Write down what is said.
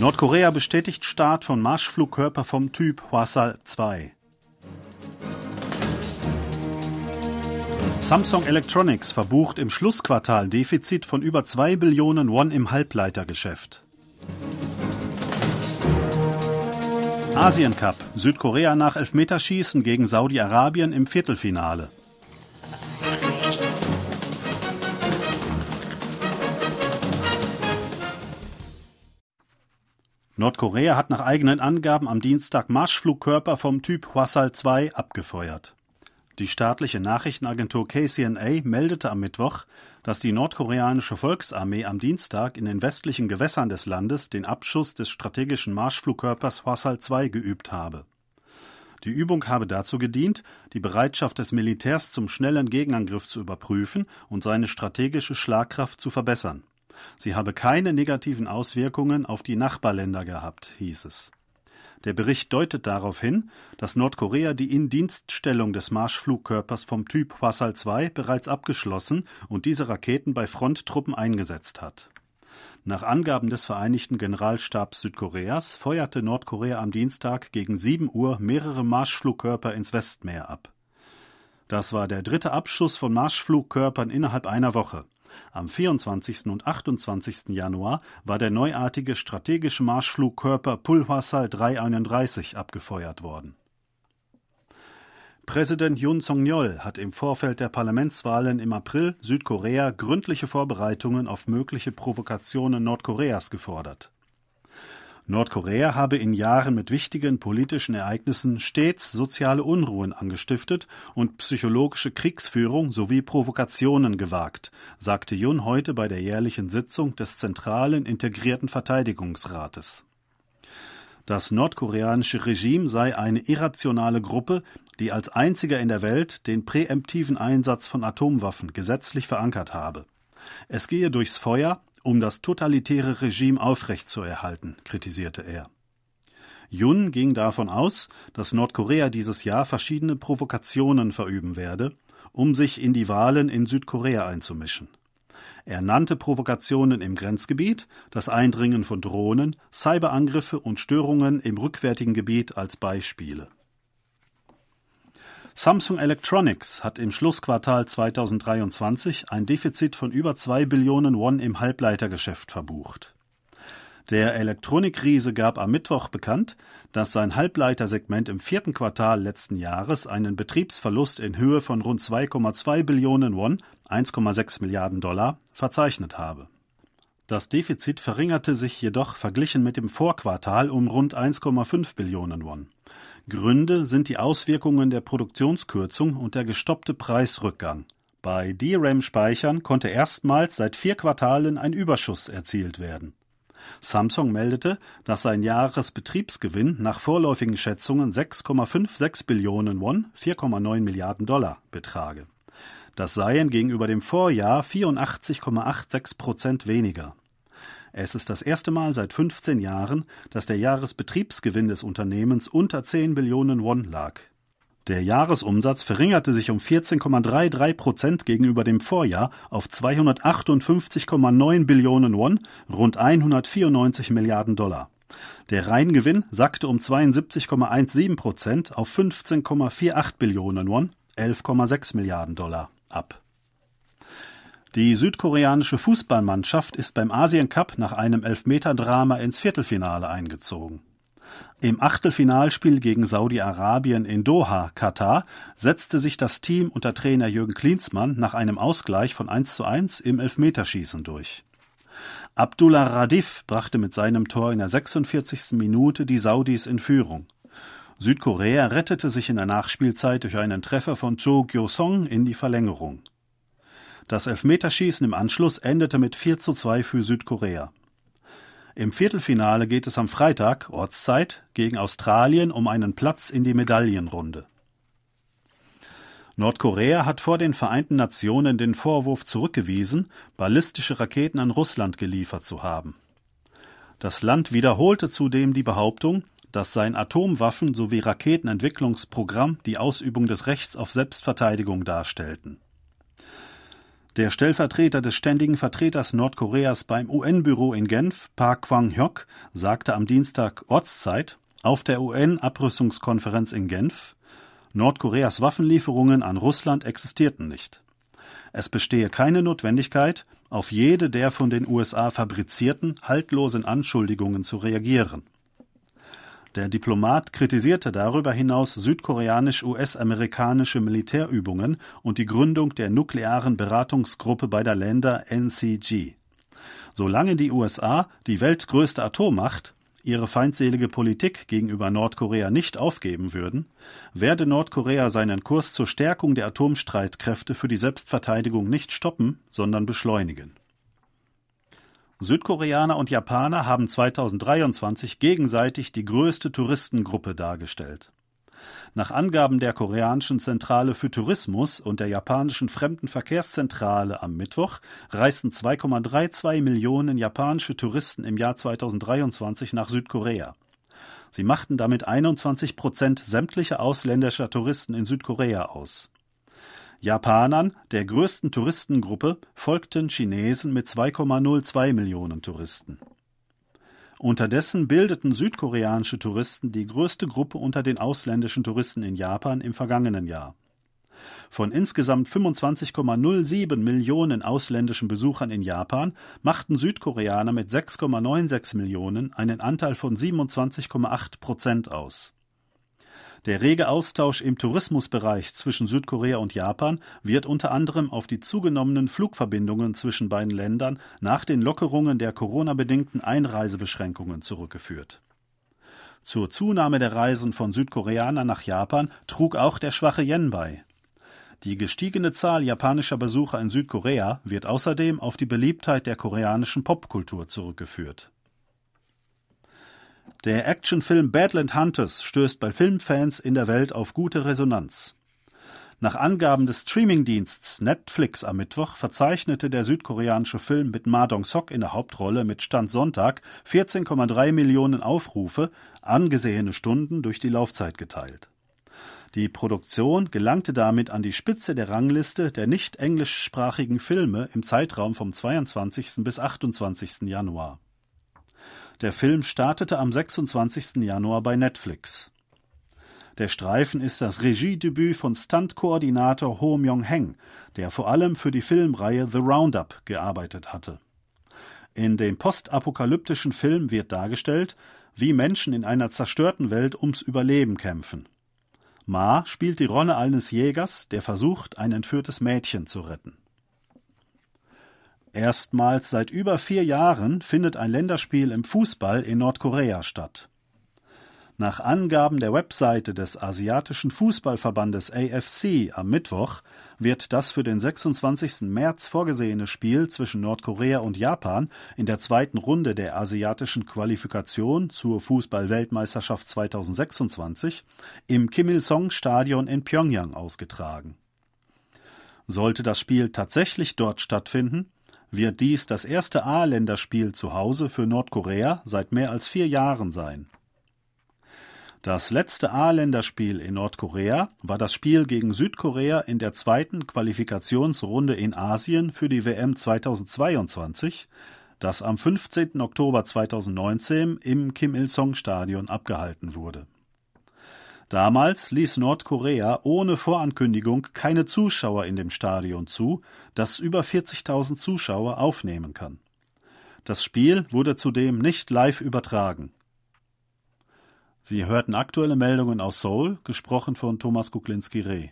Nordkorea bestätigt Start von Marschflugkörper vom Typ Hwasal 2. Samsung Electronics verbucht im Schlussquartal Defizit von über 2 Billionen Won im Halbleitergeschäft. Asien Cup. Südkorea nach Elfmeterschießen gegen Saudi-Arabien im Viertelfinale. Nordkorea hat nach eigenen Angaben am Dienstag Marschflugkörper vom Typ Hwasal 2 abgefeuert. Die staatliche Nachrichtenagentur KCNA meldete am Mittwoch, dass die nordkoreanische Volksarmee am Dienstag in den westlichen Gewässern des Landes den Abschuss des strategischen Marschflugkörpers Hwasal 2 geübt habe. Die Übung habe dazu gedient, die Bereitschaft des Militärs zum schnellen Gegenangriff zu überprüfen und seine strategische Schlagkraft zu verbessern. Sie habe keine negativen Auswirkungen auf die Nachbarländer gehabt, hieß es. Der Bericht deutet darauf hin, dass Nordkorea die Indienststellung des Marschflugkörpers vom Typ Hwasal 2 bereits abgeschlossen und diese Raketen bei Fronttruppen eingesetzt hat. Nach Angaben des Vereinigten Generalstabs Südkoreas feuerte Nordkorea am Dienstag gegen 7 Uhr mehrere Marschflugkörper ins Westmeer ab. Das war der dritte Abschuss von Marschflugkörpern innerhalb einer Woche. Am 24. und 28. Januar war der neuartige strategische Marschflugkörper Pulhwasal 331 abgefeuert worden. Präsident Yoon Song-yeol hat im Vorfeld der Parlamentswahlen im April Südkorea gründliche Vorbereitungen auf mögliche Provokationen Nordkoreas gefordert. Nordkorea habe in Jahren mit wichtigen politischen Ereignissen stets soziale Unruhen angestiftet und psychologische Kriegsführung sowie Provokationen gewagt, sagte Jun heute bei der jährlichen Sitzung des Zentralen Integrierten Verteidigungsrates. Das nordkoreanische Regime sei eine irrationale Gruppe, die als einziger in der Welt den präemptiven Einsatz von Atomwaffen gesetzlich verankert habe. Es gehe durchs Feuer, um das totalitäre Regime aufrechtzuerhalten, kritisierte er. Jun ging davon aus, dass Nordkorea dieses Jahr verschiedene Provokationen verüben werde, um sich in die Wahlen in Südkorea einzumischen. Er nannte Provokationen im Grenzgebiet, das Eindringen von Drohnen, Cyberangriffe und Störungen im rückwärtigen Gebiet als Beispiele. Samsung Electronics hat im Schlussquartal 2023 ein Defizit von über 2 Billionen Won im Halbleitergeschäft verbucht. Der Elektronikriese gab am Mittwoch bekannt, dass sein Halbleitersegment im vierten Quartal letzten Jahres einen Betriebsverlust in Höhe von rund 2,2 Billionen Won, 1,6 Milliarden Dollar, verzeichnet habe. Das Defizit verringerte sich jedoch verglichen mit dem Vorquartal um rund 1,5 Billionen Won. Gründe sind die Auswirkungen der Produktionskürzung und der gestoppte Preisrückgang. Bei DRAM-Speichern konnte erstmals seit vier Quartalen ein Überschuss erzielt werden. Samsung meldete, dass sein Jahresbetriebsgewinn nach vorläufigen Schätzungen 6,56 Billionen Won, 4,9 Milliarden Dollar, betrage. Das seien gegenüber dem Vorjahr 84,86 Prozent weniger. Es ist das erste Mal seit 15 Jahren, dass der Jahresbetriebsgewinn des Unternehmens unter 10 Billionen Won lag. Der Jahresumsatz verringerte sich um 14,33 Prozent gegenüber dem Vorjahr auf 258,9 Billionen Won, rund 194 Milliarden Dollar. Der Reingewinn sackte um 72,17 Prozent auf 15,48 Billionen Won, 11,6 Milliarden Dollar ab. Die südkoreanische Fußballmannschaft ist beim Asien Cup nach einem Elfmeterdrama ins Viertelfinale eingezogen. Im Achtelfinalspiel gegen Saudi-Arabien in Doha, Katar, setzte sich das Team unter Trainer Jürgen Klinsmann nach einem Ausgleich von 1 zu 1 im Elfmeterschießen durch. Abdullah Radif brachte mit seinem Tor in der 46. Minute die Saudis in Führung. Südkorea rettete sich in der Nachspielzeit durch einen Treffer von Cho Gyo-song in die Verlängerung. Das Elfmeterschießen im Anschluss endete mit 4 zu 2 für Südkorea. Im Viertelfinale geht es am Freitag, Ortszeit, gegen Australien um einen Platz in die Medaillenrunde. Nordkorea hat vor den Vereinten Nationen den Vorwurf zurückgewiesen, ballistische Raketen an Russland geliefert zu haben. Das Land wiederholte zudem die Behauptung, dass sein Atomwaffen- sowie Raketenentwicklungsprogramm die Ausübung des Rechts auf Selbstverteidigung darstellten. Der Stellvertreter des ständigen Vertreters Nordkoreas beim UN-Büro in Genf, Park Kwang-hyok, sagte am Dienstag Ortszeit auf der UN-Abrüstungskonferenz in Genf, Nordkoreas Waffenlieferungen an Russland existierten nicht. Es bestehe keine Notwendigkeit, auf jede der von den USA fabrizierten, haltlosen Anschuldigungen zu reagieren. Der Diplomat kritisierte darüber hinaus südkoreanisch-US-amerikanische Militärübungen und die Gründung der nuklearen Beratungsgruppe beider Länder NCG. Solange die USA, die weltgrößte Atommacht, ihre feindselige Politik gegenüber Nordkorea nicht aufgeben würden, werde Nordkorea seinen Kurs zur Stärkung der Atomstreitkräfte für die Selbstverteidigung nicht stoppen, sondern beschleunigen Südkoreaner und Japaner haben 2023 gegenseitig die größte Touristengruppe dargestellt. Nach Angaben der koreanischen Zentrale für Tourismus und der japanischen Fremdenverkehrszentrale am Mittwoch reisten 2,32 Millionen japanische Touristen im Jahr 2023 nach Südkorea. Sie machten damit 21 Prozent sämtlicher ausländischer Touristen in Südkorea aus. Japanern, der größten Touristengruppe, folgten Chinesen mit 2,02 Millionen Touristen. Unterdessen bildeten südkoreanische Touristen die größte Gruppe unter den ausländischen Touristen in Japan im vergangenen Jahr. Von insgesamt 25,07 Millionen ausländischen Besuchern in Japan machten Südkoreaner mit 6,96 Millionen einen Anteil von 27,8 Prozent aus. Der rege Austausch im Tourismusbereich zwischen Südkorea und Japan wird unter anderem auf die zugenommenen Flugverbindungen zwischen beiden Ländern nach den Lockerungen der Corona-bedingten Einreisebeschränkungen zurückgeführt. Zur Zunahme der Reisen von Südkoreanern nach Japan trug auch der schwache Yen bei. Die gestiegene Zahl japanischer Besucher in Südkorea wird außerdem auf die Beliebtheit der koreanischen Popkultur zurückgeführt der Actionfilm Badland Hunters stößt bei Filmfans in der Welt auf gute Resonanz. Nach Angaben des Streamingdiensts Netflix am Mittwoch verzeichnete der südkoreanische Film mit Ma Dong-sok in der Hauptrolle mit Stand Sonntag 14,3 Millionen Aufrufe, angesehene Stunden durch die Laufzeit geteilt. Die Produktion gelangte damit an die Spitze der Rangliste der nicht englischsprachigen Filme im Zeitraum vom 22. bis 28. Januar. Der Film startete am 26. Januar bei Netflix. Der Streifen ist das Regiedebüt von Stunt-Koordinator Ho Myung-heng, der vor allem für die Filmreihe The Roundup gearbeitet hatte. In dem postapokalyptischen Film wird dargestellt, wie Menschen in einer zerstörten Welt ums Überleben kämpfen. Ma spielt die Rolle eines Jägers, der versucht, ein entführtes Mädchen zu retten. Erstmals seit über vier Jahren findet ein Länderspiel im Fußball in Nordkorea statt. Nach Angaben der Webseite des asiatischen Fußballverbandes AFC am Mittwoch wird das für den 26. März vorgesehene Spiel zwischen Nordkorea und Japan in der zweiten Runde der asiatischen Qualifikation zur Fußball-Weltmeisterschaft 2026 im Kim Il-sung-Stadion in Pyongyang ausgetragen. Sollte das Spiel tatsächlich dort stattfinden, wird dies das erste A-Länderspiel zu Hause für Nordkorea seit mehr als vier Jahren sein. Das letzte A-Länderspiel in Nordkorea war das Spiel gegen Südkorea in der zweiten Qualifikationsrunde in Asien für die WM 2022, das am 15. Oktober 2019 im Kim Il-sung-Stadion abgehalten wurde Damals ließ Nordkorea ohne Vorankündigung keine Zuschauer in dem Stadion zu, das über 40.000 Zuschauer aufnehmen kann. Das Spiel wurde zudem nicht live übertragen. Sie hörten aktuelle Meldungen aus Seoul, gesprochen von Thomas Kuklinski-Reh.